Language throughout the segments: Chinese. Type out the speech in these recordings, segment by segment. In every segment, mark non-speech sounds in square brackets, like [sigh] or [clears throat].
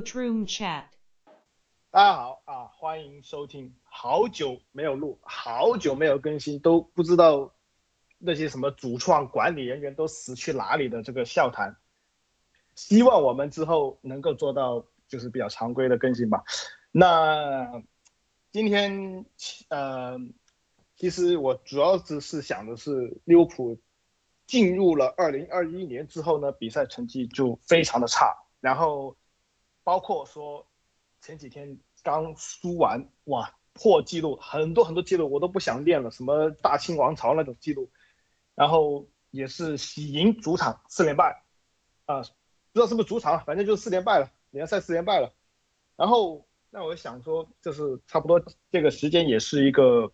Boot Room Chat。大家好啊，欢迎收听。好久没有录，好久没有更新，都不知道那些什么主创管理人员都死去哪里的这个笑谈。希望我们之后能够做到就是比较常规的更新吧。那今天呃，其实我主要只是想的是利物浦进入了二零二一年之后呢，比赛成绩就非常的差，然后包括说前几天刚输完，哇，破纪录，很多很多纪录我都不想练了，什么大清王朝那种纪录，然后也是喜迎主场四连败，啊。不知道是不是主场，反正就是四连败了，联赛四连败了。然后那我想说，就是差不多这个时间也是一个，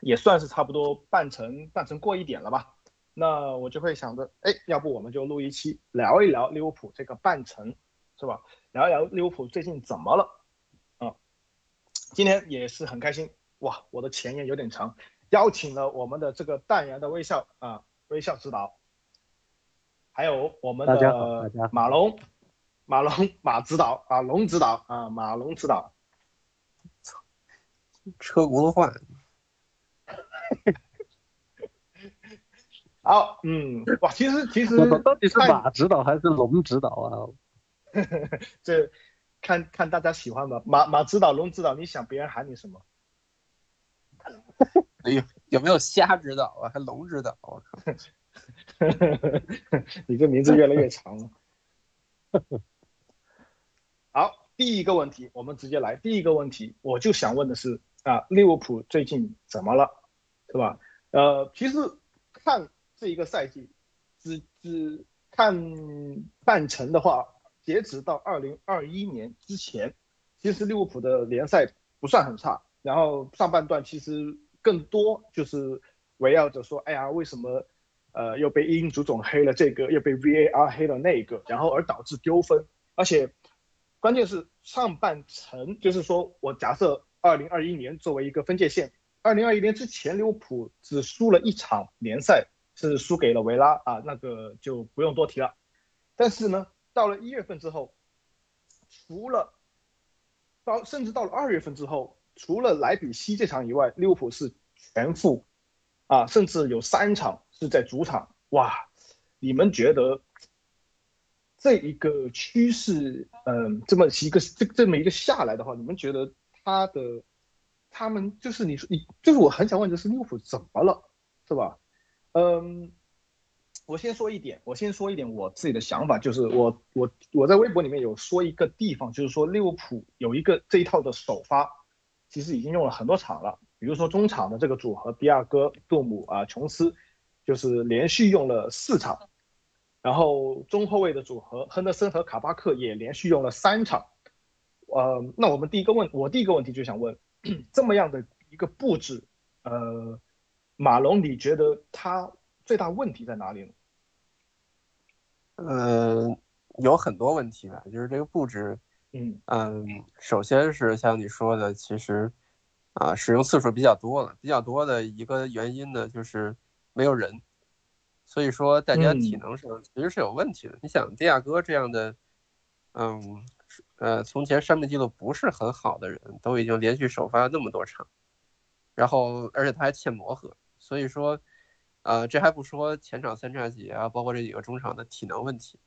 也算是差不多半程半程过一点了吧。那我就会想着，哎，要不我们就录一期聊一聊利物浦这个半程，是吧？聊一聊利物浦最近怎么了啊？今天也是很开心，哇，我的前言有点长，邀请了我们的这个淡然的微笑啊，微笑指导。还有我们的马龙，马龙马指导啊，龙指导啊，马龙指导，车轱辘话。[laughs] 好，嗯，哇，其实其实到底是马指导还是龙指导啊？[laughs] 这看看大家喜欢吧。马马指导，龙指导，你想别人喊你什么？[laughs] 哎呦，有没有虾指导啊？还龙指导？我靠！[laughs] 你这名字越来越长了。好，第一个问题，我们直接来。第一个问题，我就想问的是啊，利物浦最近怎么了，是吧？呃，其实看这一个赛季，只只看半程的话，截止到二零二一年之前，其实利物浦的联赛不算很差。然后上半段其实更多就是围绕着说，哎呀，为什么？呃，又被英足总黑了这个，又被 VAR 黑了那个，然后而导致丢分，而且关键是上半程，就是说我假设二零二一年作为一个分界线，二零二一年之前利物浦只输了一场联赛，是输给了维拉啊，那个就不用多提了。但是呢，到了一月份之后，除了到甚至到了二月份之后，除了莱比锡这场以外，利物浦是全负。啊，甚至有三场是在主场，哇！你们觉得这一个趋势，嗯，这么一个这这么一个下来的话，你们觉得他的他们就是你说你就是我很想问的是利物浦怎么了，是吧？嗯，我先说一点，我先说一点我自己的想法，就是我我我在微博里面有说一个地方，就是说利物浦有一个这一套的首发，其实已经用了很多场了。比如说中场的这个组合，比尔戈、杜姆啊、琼斯，就是连续用了四场，然后中后卫的组合，亨德森和卡巴克也连续用了三场。呃，那我们第一个问，我第一个问题就想问，这么样的一个布置，呃，马龙，你觉得他最大问题在哪里呢？呃，有很多问题吧，就是这个布置，嗯嗯，首先是像你说的，其实。啊，使用次数比较多了，比较多的一个原因呢，就是没有人，所以说大家体能上其实是有问题的。你想，迪亚哥这样的，嗯，呃，从前伤病记录不是很好的人，都已经连续首发那么多场，然后而且他还欠磨合，所以说，呃，这还不说前场三叉戟啊，包括这几个中场的体能问题，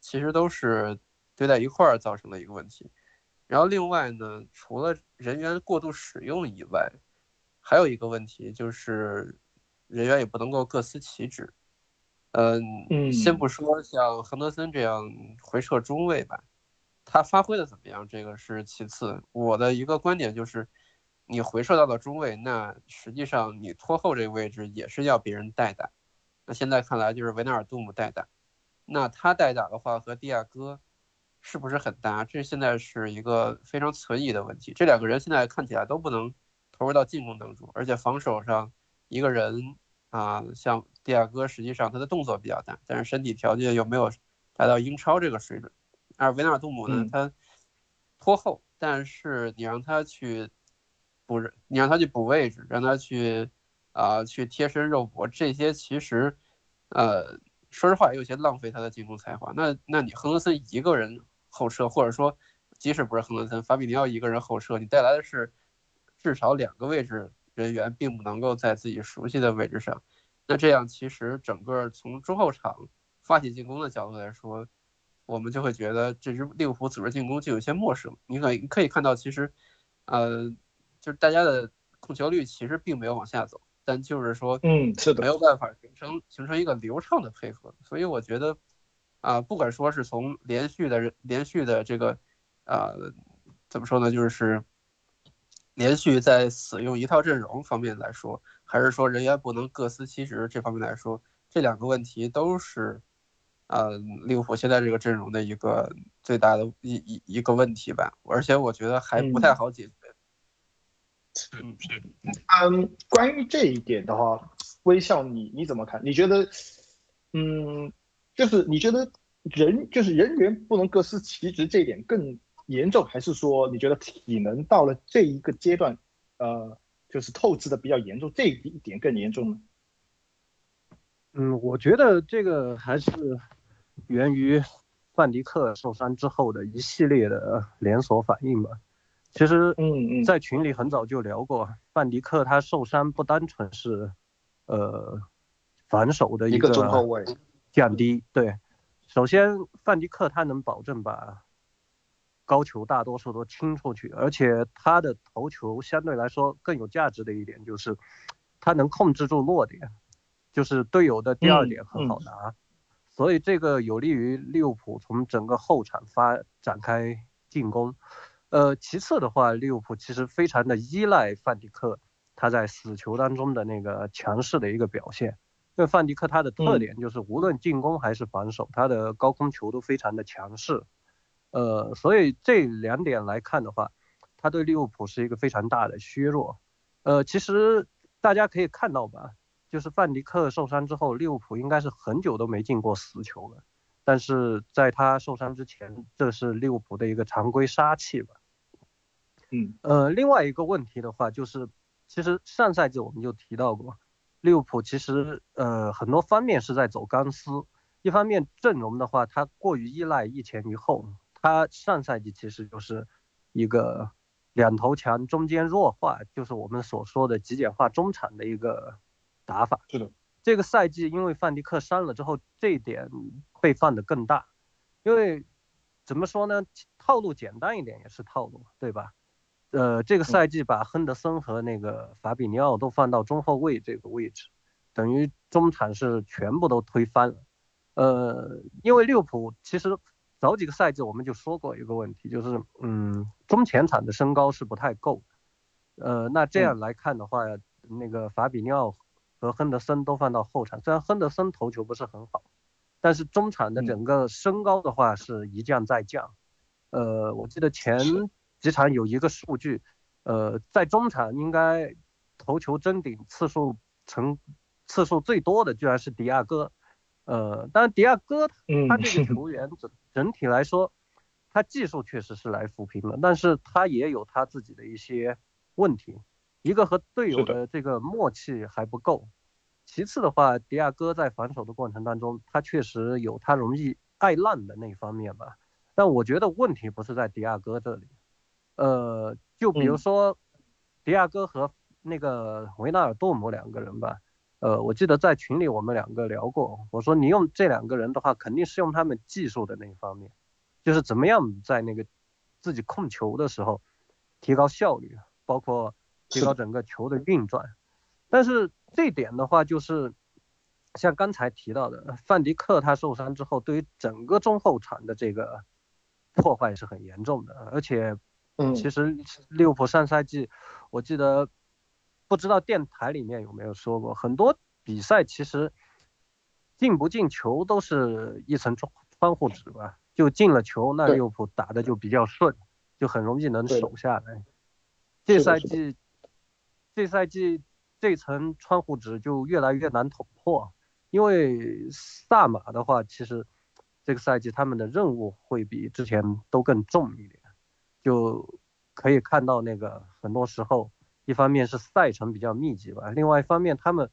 其实都是堆在一块儿造成的一个问题。然后另外呢，除了人员过度使用以外，还有一个问题就是人员也不能够各司其职。嗯，先不说像亨德森这样回撤中卫吧，他发挥的怎么样，这个是其次。我的一个观点就是，你回撤到了中卫，那实际上你拖后这个位置也是要别人代打。那现在看来就是维纳尔杜姆代打，那他代打的话和蒂亚戈。是不是很搭？这现在是一个非常存疑的问题。这两个人现在看起来都不能投入到进攻当中，而且防守上一个人啊，像蒂亚戈，实际上他的动作比较大，但是身体条件又没有达到英超这个水准。而维纳尔杜姆呢，他拖后，但是你让他去补人，你让他去补位置，让他去啊去贴身肉搏，这些其实呃。说实话，有些浪费他的进攻才华。那，那你亨德森一个人后撤，或者说即使不是亨德森，法比尼奥一个人后撤，你带来的是至少两个位置人员并不能够在自己熟悉的位置上。那这样其实整个从中后场发起进攻的角度来说，我们就会觉得这支利物浦组织进攻就有些陌生。你可可以看到，其实，呃，就是大家的控球率其实并没有往下走，但就是说，嗯，是的，没有办法形成形成一个流畅的配合。所以我觉得，啊，不管说是从连续的连续的这个，呃，怎么说呢，就是连续在使用一套阵容方面来说，还是说人员不能各司其职这方面来说，这两个问题都是。呃，利物浦现在这个阵容的一个最大的一一一个问题吧，而且我觉得还不太好解决。嗯，是。嗯，关于这一点的话，微笑你你怎么看？你觉得，嗯，就是你觉得人就是人员不能各司其职这一点更严重，还是说你觉得体能到了这一个阶段，呃，就是透支的比较严重，这一点更严重呢？嗯，我觉得这个还是。源于范迪克受伤之后的一系列的连锁反应吧。其实，嗯嗯，在群里很早就聊过，范迪克他受伤不单纯是，呃，防守的一个中后卫降低。对，首先范迪克他能保证把高球大多数都清出去，而且他的头球相对来说更有价值的一点就是，他能控制住落点，就是队友的第二点很好拿。所以这个有利于利物浦从整个后场发展开进攻，呃，其次的话，利物浦其实非常的依赖范迪克他在死球当中的那个强势的一个表现，因为范迪克他的特点就是无论进攻还是防守，他的高空球都非常的强势，呃，所以这两点来看的话，他对利物浦是一个非常大的削弱，呃，其实大家可以看到吧。就是范迪克受伤之后，利物浦应该是很久都没进过死球了。但是在他受伤之前，这是利物浦的一个常规杀器吧。嗯，呃，另外一个问题的话，就是其实上赛季我们就提到过，利物浦其实呃很多方面是在走钢丝。一方面阵容的话，它过于依赖一前一后。它上赛季其实就是一个两头强中间弱化，就是我们所说的极简化中场的一个。打法是的，这个赛季因为范迪克伤了之后，这一点被放得更大。因为怎么说呢，套路简单一点也是套路，对吧？呃，这个赛季把亨德森和那个法比尼奥都放到中后卫这个位置，等于中场是全部都推翻了。呃，因为利物浦其实早几个赛季我们就说过一个问题，就是嗯，中前场的身高是不太够。呃，那这样来看的话，那个法比尼奥。和亨德森都放到后场，虽然亨德森头球不是很好，但是中场的整个身高的话是一降再降。呃，我记得前几场有一个数据，呃，在中场应该头球争顶次数成次数最多的居然是迪亚哥。呃，当然迪亚哥他这个球员整整体来说，他技术确实是来扶贫了，但是他也有他自己的一些问题。一个和队友的这个默契还不够，其次的话，迪亚哥在防守的过程当中，他确实有他容易爱烂的那一方面吧。但我觉得问题不是在迪亚哥这里，呃，就比如说迪亚哥和那个维纳尔多姆两个人吧，呃，我记得在群里我们两个聊过，我说你用这两个人的话，肯定是用他们技术的那一方面，就是怎么样在那个自己控球的时候提高效率，包括。提高整个球的运转，但是这点的话，就是像刚才提到的，范迪克他受伤之后，对于整个中后场的这个破坏是很严重的。而且，嗯，其实利物浦上赛季，我记得不知道电台里面有没有说过，很多比赛其实进不进球都是一层窗窗户纸吧，就进了球，那利物浦打的就比较顺，就很容易能守下来。这赛季。这赛季这层窗户纸就越来越难捅破，因为萨马的话，其实这个赛季他们的任务会比之前都更重一点，就可以看到那个很多时候，一方面是赛程比较密集吧，另外一方面他们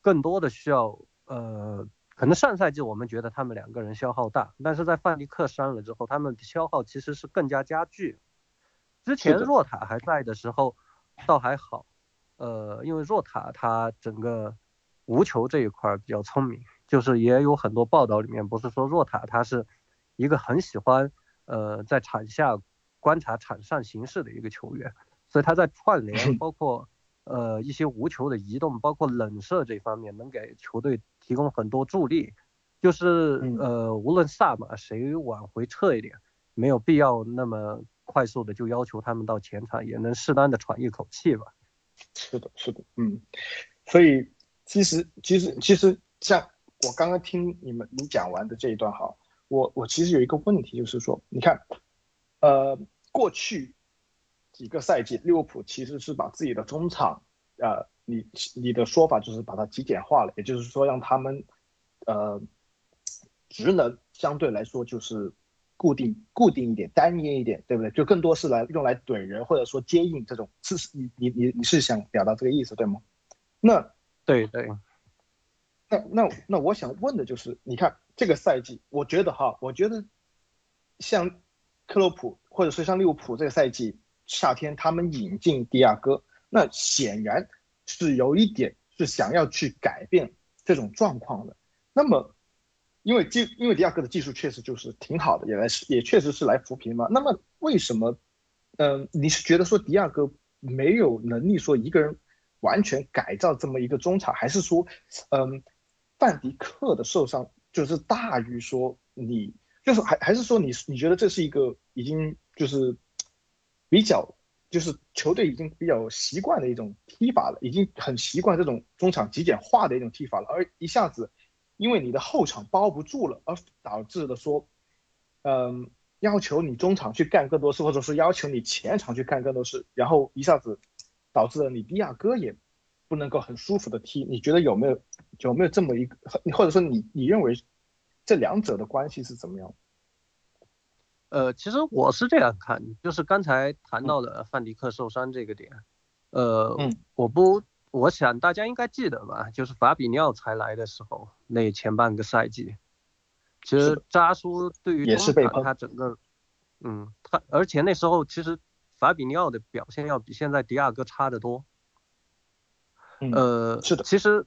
更多的需要呃可能上赛季我们觉得他们两个人消耗大，但是在范迪克伤了之后，他们消耗其实是更加加剧。之前若塔还在的时候，倒还好，呃，因为若塔他整个无球这一块比较聪明，就是也有很多报道里面不是说若塔他是一个很喜欢呃在场下观察场上形势的一个球员，所以他在串联 [laughs] 包括。呃，一些无球的移动，包括冷射这方面，能给球队提供很多助力。就是呃，无论萨马谁往回撤一点，没有必要那么快速的就要求他们到前场，也能适当的喘一口气吧。是的，是的，嗯。所以其实其实其实像我刚刚听你们你讲完的这一段哈，我我其实有一个问题，就是说，你看，呃，过去。几个赛季，利物浦其实是把自己的中场，呃，你你的说法就是把它极简化了，也就是说让他们，呃，职能相对来说就是固定固定一点，单一一点，对不对？就更多是来用来怼人或者说接应这种，是你你你你是想表达这个意思对吗？那对对，那那那我想问的就是，你看这个赛季，我觉得哈，我觉得像克洛普或者是像利物浦这个赛季。夏天他们引进迪亚哥，那显然是有一点是想要去改变这种状况的。那么，因为技因为迪亚哥的技术确实就是挺好的，也来也确实是来扶贫嘛。那么为什么，嗯，你是觉得说迪亚哥没有能力说一个人完全改造这么一个中场，还是说，嗯，范迪克的受伤就是大于说你就是还还是说你你觉得这是一个已经就是。比较就是球队已经比较习惯的一种踢法了，已经很习惯这种中场极简化的一种踢法了。而一下子，因为你的后场包不住了，而导致的说，嗯，要求你中场去干更多事，或者是要求你前场去干更多事，然后一下子导致了你迪亚哥也不能够很舒服的踢。你觉得有没有有没有这么一个，或者说你你认为这两者的关系是怎么样？呃，其实我是这样看，就是刚才谈到的范迪克受伤这个点，呃，我不，我想大家应该记得吧，就是法比尼奥才来的时候那前半个赛季，其实扎苏对于中场他整个，嗯，他而且那时候其实法比尼奥的表现要比现在迪亚哥差得多，呃，是的，其实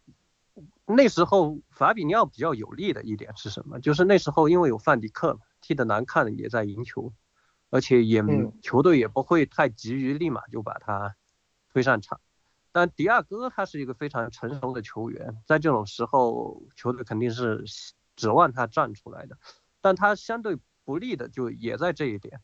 那时候法比尼奥比较有利的一点是什么？就是那时候因为有范迪克。踢得难看也在赢球，而且也球队也不会太急于立马就把他推上场。但迪亚哥他是一个非常成熟的球员，在这种时候球队肯定是指望他站出来的。但他相对不利的就也在这一点，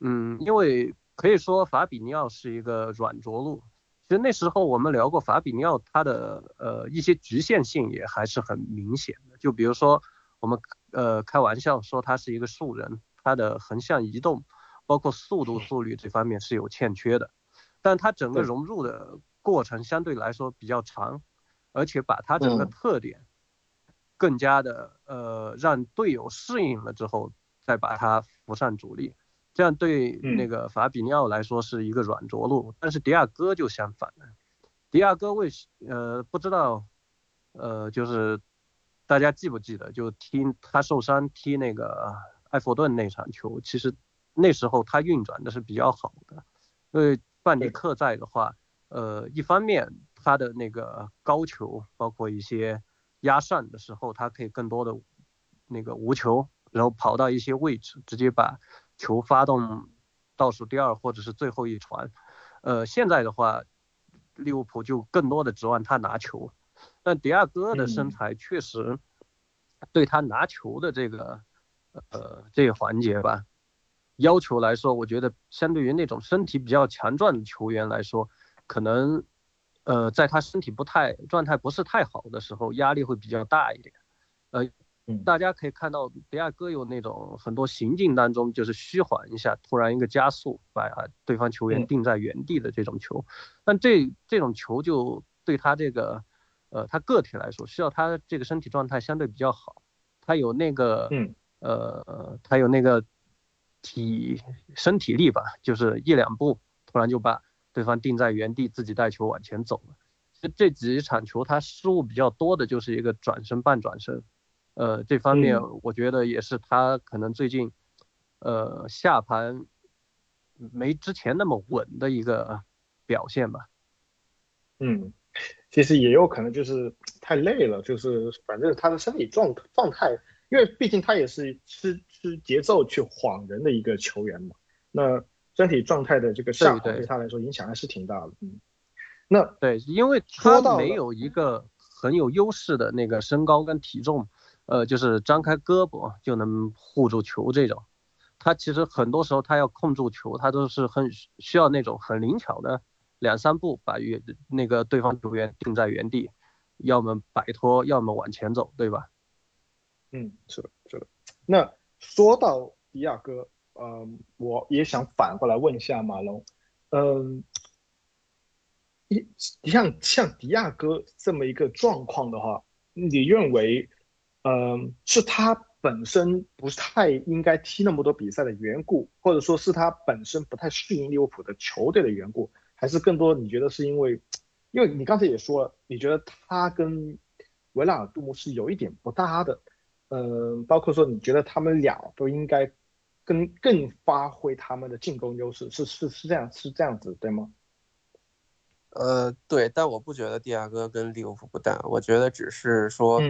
嗯，因为可以说法比尼奥是一个软着陆。其实那时候我们聊过法比尼奥他的呃一些局限性也还是很明显的，就比如说我们。呃，开玩笑说他是一个素人，他的横向移动，包括速度、速率这方面是有欠缺的，但他整个融入的过程相对来说比较长，而且把他整个特点更加的呃让队友适应了之后，再把他扶上主力，这样对那个法比尼奥来说是一个软着陆，但是迪亚哥就相反了，迪亚哥为呃不知道呃就是。大家记不记得，就踢他受伤踢那个埃弗顿那场球，其实那时候他运转的是比较好的，因为范迪克在的话，呃，一方面他的那个高球，包括一些压上的时候，他可以更多的那个无球，然后跑到一些位置，直接把球发动倒数第二或者是最后一传。呃，现在的话，利物浦就更多的指望他拿球。但迪亚哥的身材确实对他拿球的这个呃这个环节吧，要求来说，我觉得相对于那种身体比较强壮的球员来说，可能呃在他身体不太状态不是太好的时候，压力会比较大一点。呃，大家可以看到比亚哥有那种很多行进当中就是虚缓一下，突然一个加速把对方球员定在原地的这种球，但这这种球就对他这个。呃，他个体来说，需要他这个身体状态相对比较好，他有那个，嗯，呃，他有那个体身体力吧，就是一两步，突然就把对方定在原地，自己带球往前走了。这这几场球他失误比较多的就是一个转身半转身，呃，这方面我觉得也是他可能最近，呃，下盘没之前那么稳的一个表现吧。嗯，其实也有可能就是太累了，就是反正他的身体状状态，因为毕竟他也是吃吃节奏去晃人的一个球员嘛。那身体状态的这个下滑对他来说影响还是挺大的。嗯，那对，因为他没有一个很有优势的那个身高跟体重，呃，就是张开胳膊就能护住球这种。他其实很多时候他要控住球，他都是很需要那种很灵巧的两三步把原那个对方球员定在原地，要么摆脱，要么往前走，对吧？嗯，是的，是的。那说到迪亚哥。嗯，我也想反过来问一下马龙，嗯，你像像迪亚哥这么一个状况的话，你认为，嗯，是他本身不太应该踢那么多比赛的缘故，或者说是他本身不太适应利物浦的球队的缘故，还是更多你觉得是因为，因为你刚才也说了，你觉得他跟维拉尔杜姆是有一点不搭的，嗯，包括说你觉得他们俩都应该。更更发挥他们的进攻优势，是是是这样是这样子对吗？呃，对，但我不觉得蒂亚戈跟利物浦不搭，我觉得只是说，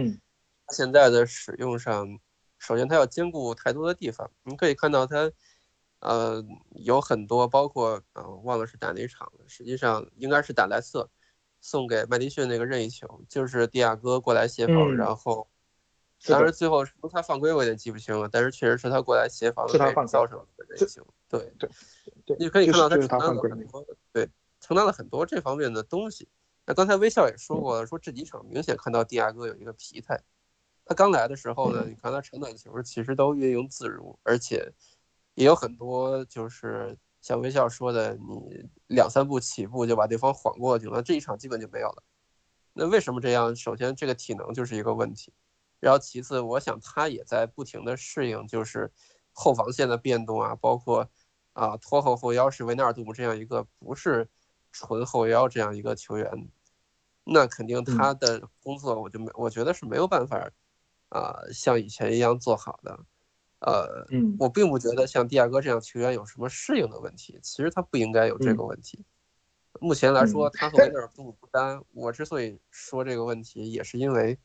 他现在的使用上，首先他要兼顾太多的地方。你可以看到他，呃，有很多，包括啊，忘了是打哪场了，实际上应该是打莱斯特，送给麦迪逊那个任意球，就是蒂亚戈过来协防，然后。当然，最后是不是他犯规，我有点记不清了。但是确实是他过来协防，是他造成的人性。对对对，你可以看到他承担了很多，对，承担了很多这方面的东西。那刚才微笑也说过了，说这几场明显看到蒂亚戈有一个疲态。他刚来的时候呢，你看他长短球其实都运用自如，而且也有很多就是像微笑说的，你两三步起步就把对方晃过去了，这一场基本就没有了。那为什么这样？首先，这个体能就是一个问题。然后其次，我想他也在不停的适应，就是后防线的变动啊，包括啊拖后后腰是维纳尔杜姆这样一个不是纯后腰这样一个球员，那肯定他的工作我就没我觉得是没有办法啊像以前一样做好的，呃，我并不觉得像迪亚哥这样球员有什么适应的问题，其实他不应该有这个问题。目前来说，他和维纳尔杜姆不单，我之所以说这个问题，也是因为。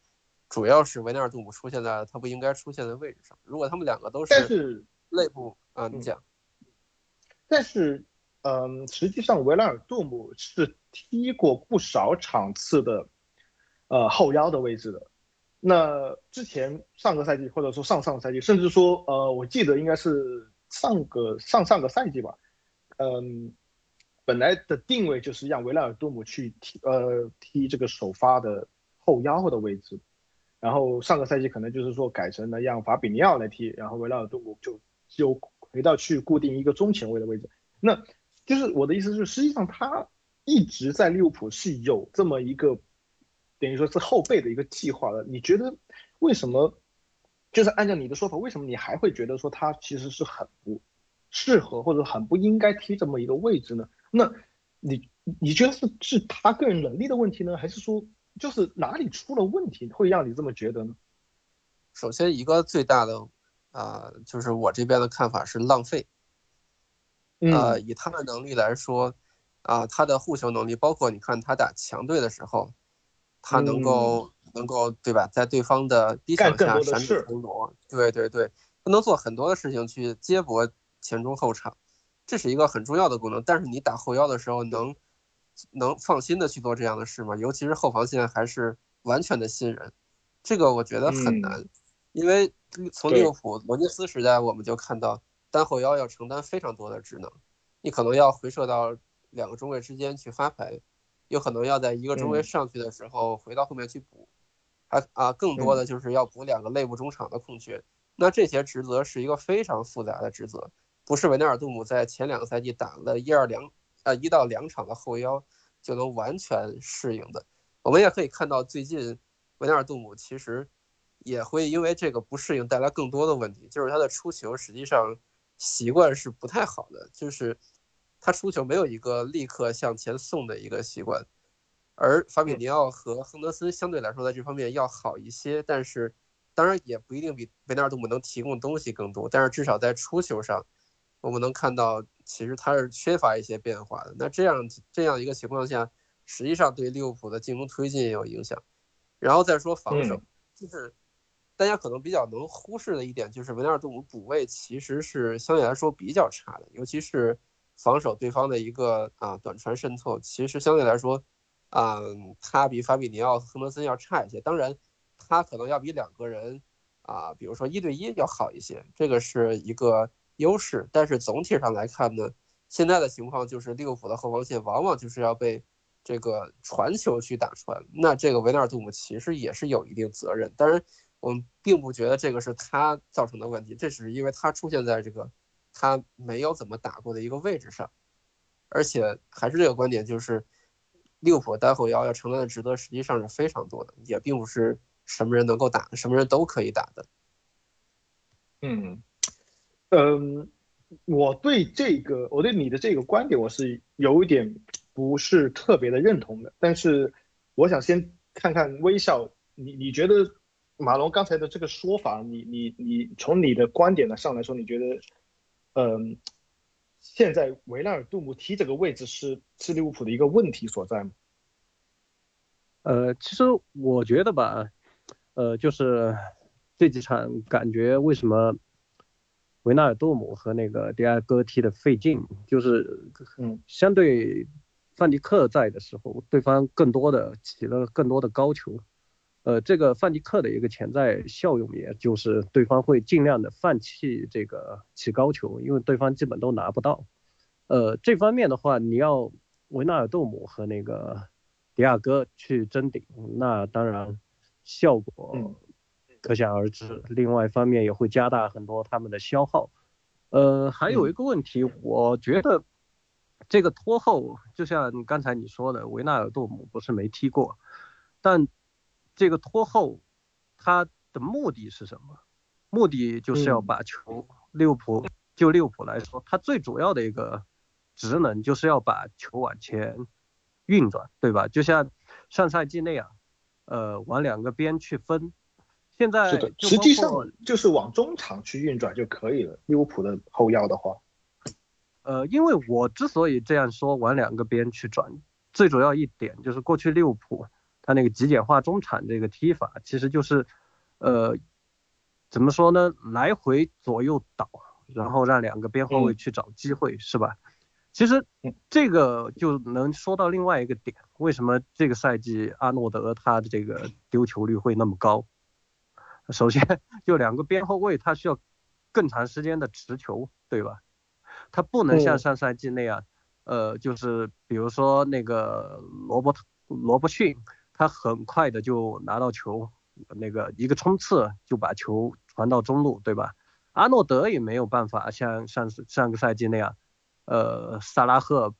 主要是维纳尔杜姆出现在他不应该出现的位置上。如果他们两个都是内部啊，你讲。但是，嗯，实际上维纳尔杜姆是踢过不少场次的，呃，后腰的位置的。那之前上个赛季或者说上上个赛季，甚至说，呃，我记得应该是上个上上个赛季吧，嗯，本来的定位就是让维纳尔杜姆去踢，呃，踢这个首发的后腰的位置。然后上个赛季可能就是说改成了让法比尼奥来踢，然后维拉尔杜姆就就回到去固定一个中前卫的位置。那就是我的意思是，实际上他一直在利物浦是有这么一个等于说是后备的一个计划的。你觉得为什么？就是按照你的说法，为什么你还会觉得说他其实是很不适合或者很不应该踢这么一个位置呢？那你你觉得是是他个人能力的问题呢，还是说？就是哪里出了问题，会让你这么觉得呢？首先，一个最大的啊，就是我这边的看法是浪费。呃，以他的能力来说，啊，他的护球能力，包括你看他打强队的时候，他能够能够对吧，在对方的逼抢下闪躲腾挪，对对对，他能做很多的事情去接驳前中后场，这是一个很重要的功能。但是你打后腰的时候能。能放心的去做这样的事吗？尤其是后防线还是完全的新人，这个我觉得很难，因为从利物浦罗杰斯时代我们就看到单后腰要承担非常多的职能，你可能要回撤到两个中卫之间去发牌，有可能要在一个中卫上去的时候回到后面去补，还啊更多的就是要补两个内部中场的空缺，那这些职责是一个非常复杂的职责，不是维纳尔杜姆在前两个赛季打了一二两。呃，一到两场的后腰就能完全适应的。我们也可以看到，最近维纳尔杜姆其实也会因为这个不适应带来更多的问题，就是他的出球实际上习惯是不太好的，就是他出球没有一个立刻向前送的一个习惯。而法比尼奥和亨德森相对来说在这方面要好一些，但是当然也不一定比维纳尔杜姆能提供东西更多，但是至少在出球上，我们能看到其实他是缺乏一些变化的。那这样这样一个情况下，实际上对利物浦的进攻推进也有影响。然后再说防守，就是大家可能比较能忽视的一点，就是维纳尔杜姆补位其实是相对来说比较差的，尤其是防守对方的一个啊短传渗透，其实相对来说，嗯，他比法比尼奥、亨德森要差一些。当然。他可能要比两个人啊，比如说一对一要好一些，这个是一个优势。但是总体上来看呢，现在的情况就是利物浦的后防线往往就是要被这个传球去打穿。那这个维纳尔杜姆其实也是有一定责任。当然，我们并不觉得这个是他造成的问题，这只是因为他出现在这个他没有怎么打过的一个位置上。而且还是这个观点，就是利物浦单后腰要承担的职责实际上是非常多的，也并不是。什么人能够打，什么人都可以打的。嗯，嗯，我对这个，我对你的这个观点，我是有一点不是特别的认同的。但是，我想先看看微笑，你你觉得马龙刚才的这个说法，你你你从你的观点呢上来说，你觉得，嗯，现在维纳尔杜姆踢这个位置是是利物浦的一个问题所在吗？呃，其实我觉得吧。呃，就是这几场感觉为什么维纳尔杜姆和那个迪亚哥踢的费劲，就是嗯，相对范迪克在的时候，对方更多的起了更多的高球。呃，这个范迪克的一个潜在效用，也就是对方会尽量的放弃这个起高球，因为对方基本都拿不到。呃，这方面的话，你要维纳尔杜姆和那个迪亚哥去争顶，那当然。效果可想而知。另外一方面也会加大很多他们的消耗。呃，还有一个问题，我觉得这个拖后，就像刚才你说的，维纳尔杜姆不是没踢过，但这个拖后，他的目的是什么？目的就是要把球，利物浦就利物浦来说，他最主要的一个职能就是要把球往前运转，对吧？就像上赛季那样。呃，往两个边去分，现在是的，实际上就是往中场去运转就可以了。利物浦的后腰的话，呃，因为我之所以这样说，往两个边去转，最主要一点就是过去利物浦他那个极简化中场这个踢法，其实就是，呃，怎么说呢，来回左右倒，然后让两个边后卫去找机会，是吧？其实这个就能说到另外一个点，为什么这个赛季阿诺德他的这个丢球率会那么高？首先，就两个边后卫他需要更长时间的持球，对吧？他不能像上赛季那样，呃，就是比如说那个罗伯特罗伯逊，他很快的就拿到球，那个一个冲刺就把球传到中路，对吧？阿诺德也没有办法像上上个赛季那样。呃，萨拉赫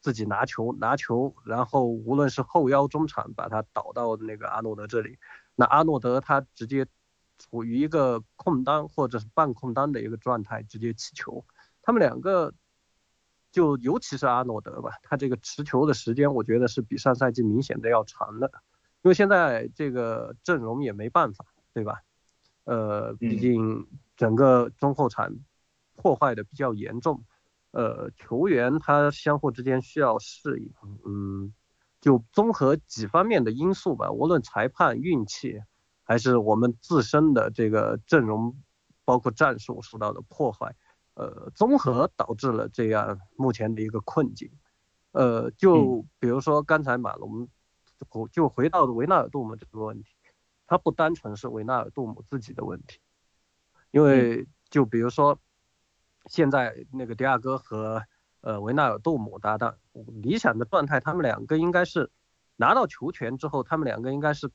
自己拿球拿球，然后无论是后腰中场把他倒到那个阿诺德这里，那阿诺德他直接处于一个空当或者是半空当的一个状态，直接起球。他们两个就尤其是阿诺德吧，他这个持球的时间我觉得是比上赛季明显的要长的，因为现在这个阵容也没办法，对吧？呃，毕竟整个中后场破坏的比较严重。呃，球员他相互之间需要适应，嗯，就综合几方面的因素吧，无论裁判运气，还是我们自身的这个阵容，包括战术受到的破坏，呃，综合导致了这样目前的一个困境。呃，就比如说刚才马龙，就回到维纳尔杜姆这个问题，他不单纯是维纳尔杜姆自己的问题，因为就比如说。现在那个迪亚哥和呃维纳尔杜姆搭档，理想的状态，他们两个应该是拿到球权之后，他们两个应该是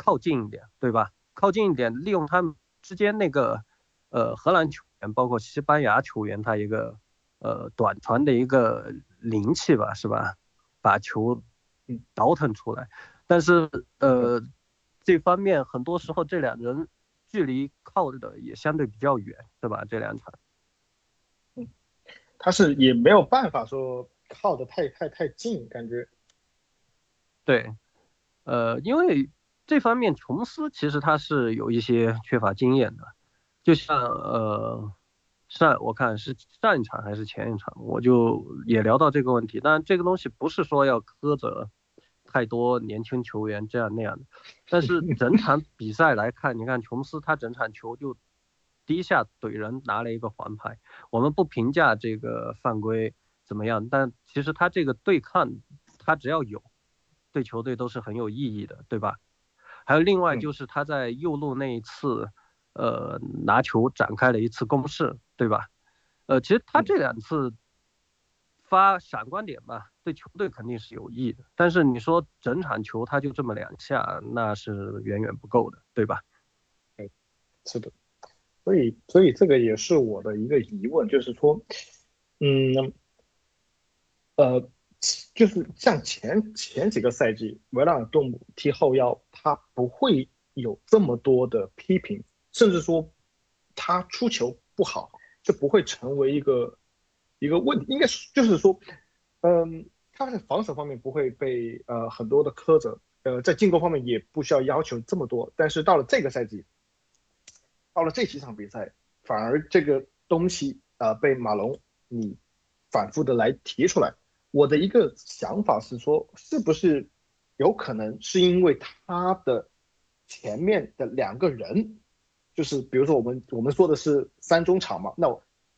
靠近一点，对吧？靠近一点，利用他们之间那个呃荷兰球员，包括西班牙球员，他一个呃短传的一个灵气吧，是吧？把球倒腾出来。但是呃这方面很多时候这两人距离靠的也相对比较远，对吧？这两场。他是也没有办法说靠的太太太近，感觉。对，呃，因为这方面琼斯其实他是有一些缺乏经验的，就像呃上我看是上一场还是前一场，我就也聊到这个问题。但这个东西不是说要苛责太多年轻球员这样那样的，但是 [laughs] 整场比赛来看，你看琼斯他整场球就第一下怼人拿了一个黄牌，我们不评价这个犯规怎么样，但其实他这个对抗他只要有。对球队都是很有意义的，对吧？还有另外就是他在右路那一次，呃，拿球展开了一次攻势，对吧？呃，其实他这两次发闪光点吧，对球队肯定是有益的。但是你说整场球他就这么两下，那是远远不够的，对吧？对，是的。所以，所以这个也是我的一个疑问，就是说，嗯，呃。就是像前前几个赛季，维拉尔多姆踢后腰，他不会有这么多的批评，甚至说他出球不好，就不会成为一个一个问题。应该是就是说，嗯，他在防守方面不会被呃很多的苛责，呃，在进攻方面也不需要要求这么多。但是到了这个赛季，到了这几场比赛，反而这个东西啊被马龙你反复的来提出来。我的一个想法是说，是不是有可能是因为他的前面的两个人，就是比如说我们我们说的是三中场嘛，那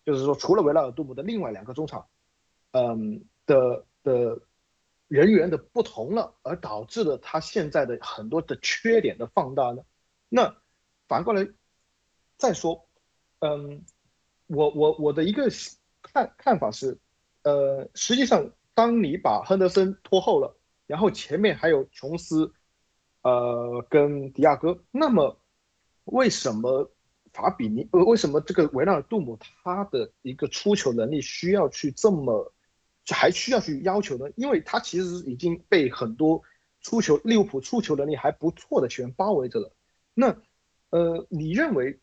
就是说除了维拉尔杜姆的另外两个中场，嗯的的人员的不同了，而导致了他现在的很多的缺点的放大呢？那反过来再说，嗯，我我我的一个看看法是，呃，实际上。当你把亨德森拖后了，然后前面还有琼斯，呃，跟迪亚哥，那么为什么法比尼呃为什么这个维纳尔杜姆他的一个出球能力需要去这么还需要去要求呢？因为他其实已经被很多出球利物浦出球能力还不错的球员包围着了。那呃，你认为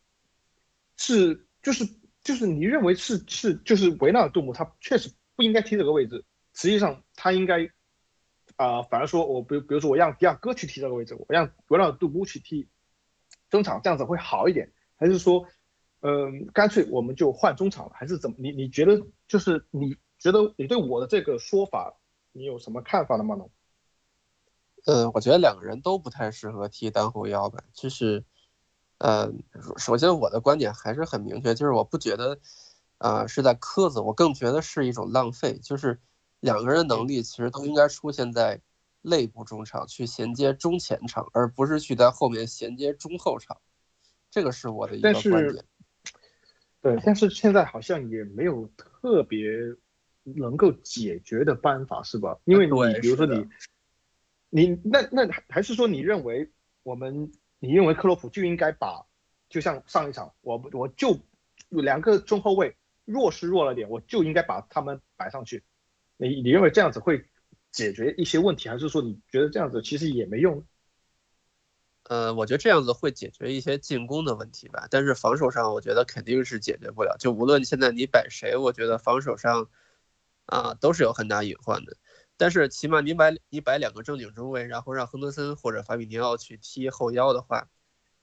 是就是就是你认为是是就是维纳尔杜姆他确实不应该踢这个位置？实际上他应该啊，反而说我比比如说我让迪亚哥去踢这个位置，我让维纳杜布去踢中场，这样子会好一点，还是说，嗯，干脆我们就换中场了，还是怎么？你你觉得就是你觉得你对我的这个说法，你有什么看法了吗？呃，我觉得两个人都不太适合踢单后腰吧，就是，呃，首先我的观点还是很明确，就是我不觉得啊是在苛责，我更觉得是一种浪费，就是。两个人能力其实都应该出现在内部中场去衔接中前场，而不是去在后面衔接中后场。这个是我的一个观点。对，但是现在好像也没有特别能够解决的办法，是吧？因为你比如说你，你那那还是说你认为我们，你认为克洛普就应该把，就像上一场，我我就两个中后卫弱是弱了点，我就应该把他们摆上去。你你认为这样子会解决一些问题，还是说你觉得这样子其实也没用？呃，我觉得这样子会解决一些进攻的问题吧，但是防守上我觉得肯定是解决不了。就无论现在你摆谁，我觉得防守上啊都是有很大隐患的。但是起码你摆你摆两个正经中卫，然后让亨德森或者法比尼奥去踢后腰的话，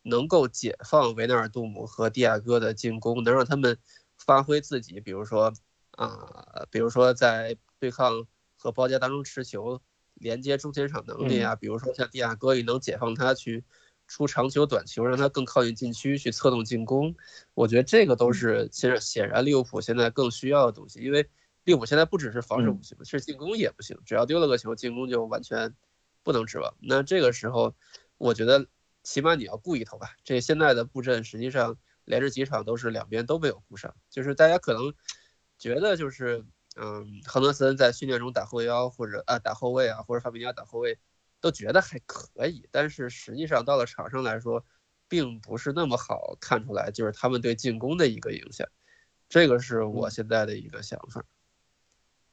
能够解放维纳尔杜姆和蒂亚戈的进攻，能让他们发挥自己，比如说啊，比如说在。对抗和包夹当中持球，连接中前场能力啊，比如说像蒂亚戈也能解放他去出长球短球，让他更靠近禁区去策动进攻。我觉得这个都是其实显然利物浦现在更需要的东西，因为利物浦现在不只是防守不行，是进攻也不行，只要丢了个球，进攻就完全不能指望。那这个时候，我觉得起码你要顾一头吧。这现在的布阵实际上连着几场都是两边都没有顾上，就是大家可能觉得就是。嗯，亨德森在训练中打后腰或者啊打后卫啊，或者法比尼亚打后卫，都觉得还可以，但是实际上到了场上来说，并不是那么好看出来，就是他们对进攻的一个影响，这个是我现在的一个想法。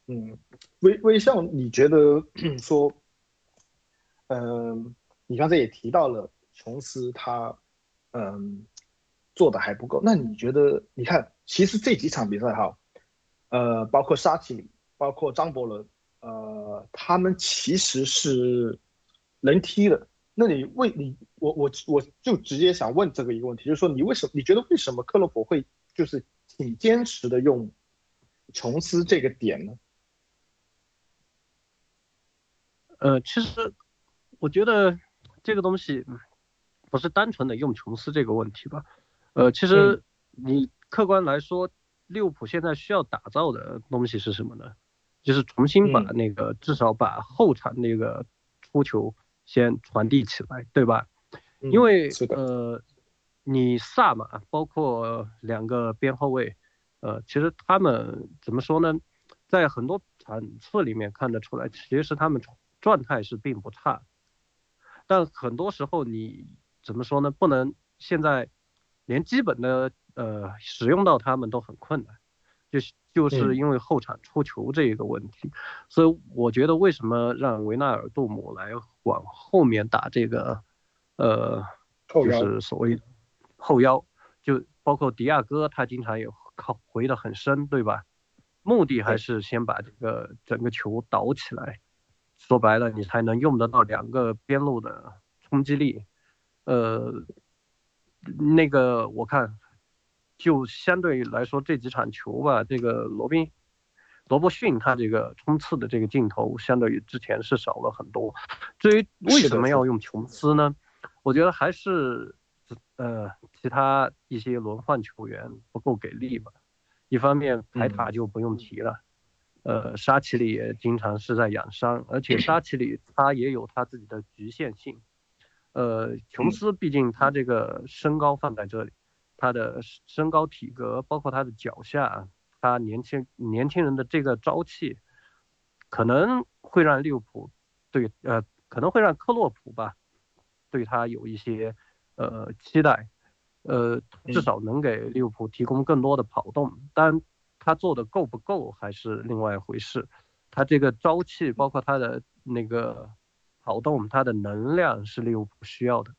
嗯，微微笑，你觉得 [clears throat] 说，嗯，你刚才也提到了琼斯他，嗯，做的还不够，那你觉得，你看，其实这几场比赛哈。呃，包括沙奇里，包括张伯伦，呃，他们其实是能踢的，那你为你我我我就直接想问这个一个问题，就是说你为什么你觉得为什么克洛普会就是挺坚持的用琼斯这个点呢？呃，其实我觉得这个东西不是单纯的用琼斯这个问题吧。呃，其实你客观来说，利物浦现在需要打造的东西是什么呢？就是重新把那个至少把后场那个出球先传递起来，对吧？因为呃，你萨马包括两个边后卫，呃，其实他们怎么说呢？在很多场次里面看得出来，其实他们状态是并不差，但很多时候你怎么说呢？不能现在连基本的呃使用到他们都很困难，就是就是因为后场出球这一个问题，所以我觉得为什么让维纳尔杜姆来往后面打这个呃就是所谓后腰，就包括迪亚哥他经常也靠回的很深，对吧？目的还是先把这个整个球倒起来。说白了，你才能用得到两个边路的冲击力。呃，那个我看，就相对来说这几场球吧，这个罗宾、罗伯逊他这个冲刺的这个镜头，相对于之前是少了很多。至于为什么要用琼斯呢？我觉得还是呃其他一些轮换球员不够给力吧。一方面排塔就不用提了。呃，沙奇里也经常是在养伤，而且沙奇里他也有他自己的局限性。呃，琼斯毕竟他这个身高放在这里，他的身高体格，包括他的脚下，他年轻年轻人的这个朝气，可能会让利物浦对呃可能会让克洛普吧对他有一些呃期待，呃至少能给利物浦提供更多的跑动，但。他做的够不够还是另外一回事，他这个朝气，包括他的那个跑动，他的能量是利物浦需要的。